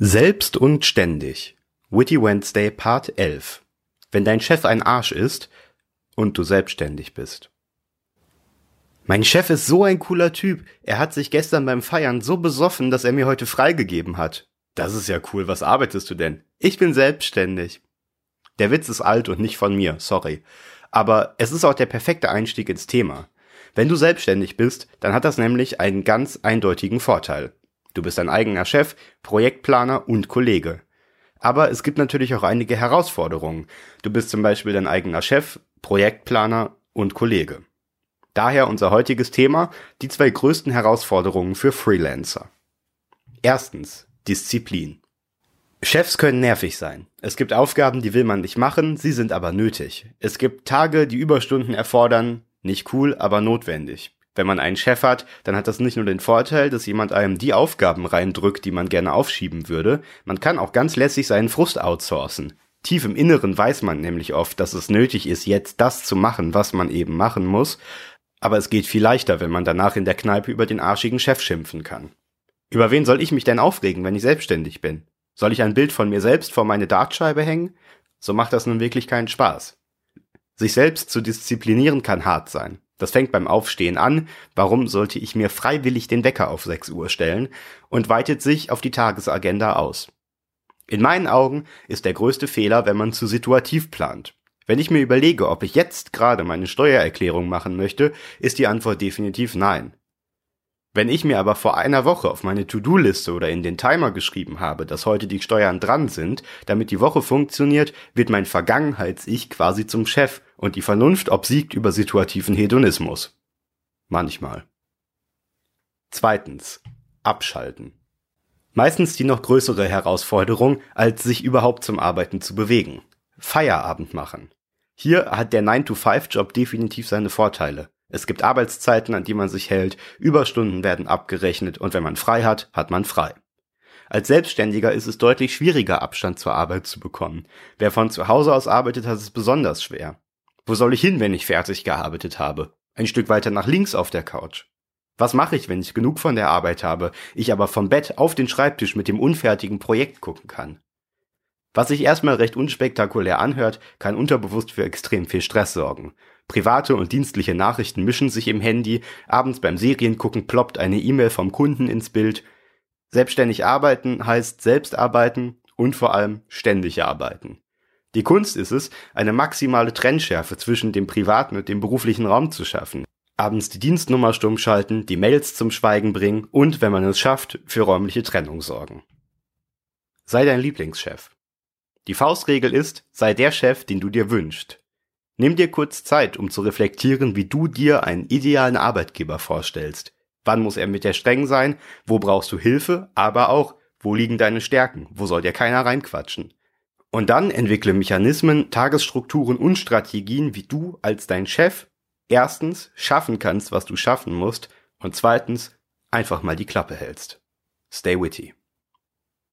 Selbst und ständig. Witty Wednesday Part 11. Wenn dein Chef ein Arsch ist und du selbstständig bist. Mein Chef ist so ein cooler Typ. Er hat sich gestern beim Feiern so besoffen, dass er mir heute freigegeben hat. Das ist ja cool. Was arbeitest du denn? Ich bin selbstständig. Der Witz ist alt und nicht von mir, sorry. Aber es ist auch der perfekte Einstieg ins Thema. Wenn du selbstständig bist, dann hat das nämlich einen ganz eindeutigen Vorteil. Du bist dein eigener Chef, Projektplaner und Kollege. Aber es gibt natürlich auch einige Herausforderungen. Du bist zum Beispiel dein eigener Chef, Projektplaner und Kollege. Daher unser heutiges Thema, die zwei größten Herausforderungen für Freelancer. Erstens, Disziplin. Chefs können nervig sein. Es gibt Aufgaben, die will man nicht machen, sie sind aber nötig. Es gibt Tage, die Überstunden erfordern, nicht cool, aber notwendig. Wenn man einen Chef hat, dann hat das nicht nur den Vorteil, dass jemand einem die Aufgaben reindrückt, die man gerne aufschieben würde, man kann auch ganz lässig seinen Frust outsourcen. Tief im Inneren weiß man nämlich oft, dass es nötig ist, jetzt das zu machen, was man eben machen muss, aber es geht viel leichter, wenn man danach in der Kneipe über den arschigen Chef schimpfen kann. Über wen soll ich mich denn aufregen, wenn ich selbstständig bin? Soll ich ein Bild von mir selbst vor meine Dartscheibe hängen? So macht das nun wirklich keinen Spaß. Sich selbst zu disziplinieren kann hart sein. Das fängt beim Aufstehen an, warum sollte ich mir freiwillig den Wecker auf 6 Uhr stellen, und weitet sich auf die Tagesagenda aus. In meinen Augen ist der größte Fehler, wenn man zu situativ plant. Wenn ich mir überlege, ob ich jetzt gerade meine Steuererklärung machen möchte, ist die Antwort definitiv nein. Wenn ich mir aber vor einer Woche auf meine To-Do-Liste oder in den Timer geschrieben habe, dass heute die Steuern dran sind, damit die Woche funktioniert, wird mein Vergangenheits-Ich quasi zum Chef und die Vernunft obsiegt über situativen Hedonismus. Manchmal. Zweitens. Abschalten. Meistens die noch größere Herausforderung, als sich überhaupt zum Arbeiten zu bewegen. Feierabend machen. Hier hat der 9-to-5-Job definitiv seine Vorteile. Es gibt Arbeitszeiten, an die man sich hält, Überstunden werden abgerechnet und wenn man frei hat, hat man frei. Als Selbstständiger ist es deutlich schwieriger, Abstand zur Arbeit zu bekommen. Wer von zu Hause aus arbeitet, hat es besonders schwer. Wo soll ich hin, wenn ich fertig gearbeitet habe? Ein Stück weiter nach links auf der Couch. Was mache ich, wenn ich genug von der Arbeit habe, ich aber vom Bett auf den Schreibtisch mit dem unfertigen Projekt gucken kann? Was sich erstmal recht unspektakulär anhört, kann unterbewusst für extrem viel Stress sorgen. Private und dienstliche Nachrichten mischen sich im Handy, abends beim Seriengucken ploppt eine E-Mail vom Kunden ins Bild. Selbstständig arbeiten heißt selbst arbeiten und vor allem ständig arbeiten. Die Kunst ist es, eine maximale Trennschärfe zwischen dem privaten und dem beruflichen Raum zu schaffen. Abends die Dienstnummer stumm schalten, die Mails zum Schweigen bringen und, wenn man es schafft, für räumliche Trennung sorgen. Sei dein Lieblingschef. Die Faustregel ist, sei der Chef, den du dir wünschst. Nimm dir kurz Zeit, um zu reflektieren, wie du dir einen idealen Arbeitgeber vorstellst. Wann muss er mit dir streng sein? Wo brauchst du Hilfe? Aber auch, wo liegen deine Stärken? Wo soll dir keiner reinquatschen? Und dann entwickle Mechanismen, Tagesstrukturen und Strategien, wie du als dein Chef erstens schaffen kannst, was du schaffen musst und zweitens einfach mal die Klappe hältst. Stay witty.